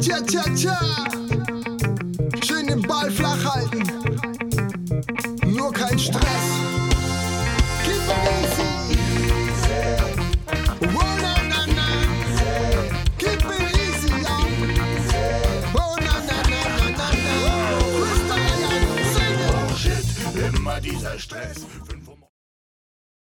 Tja, tja, tja. Schön den Ball flach halten. Nur kein Stress. Keep it easy. Oh, na, na, na. Keep it easy, ja. Oh, na, na, na, na, na, na. Crystal, ja, sing it. Shit, immer dieser Stress.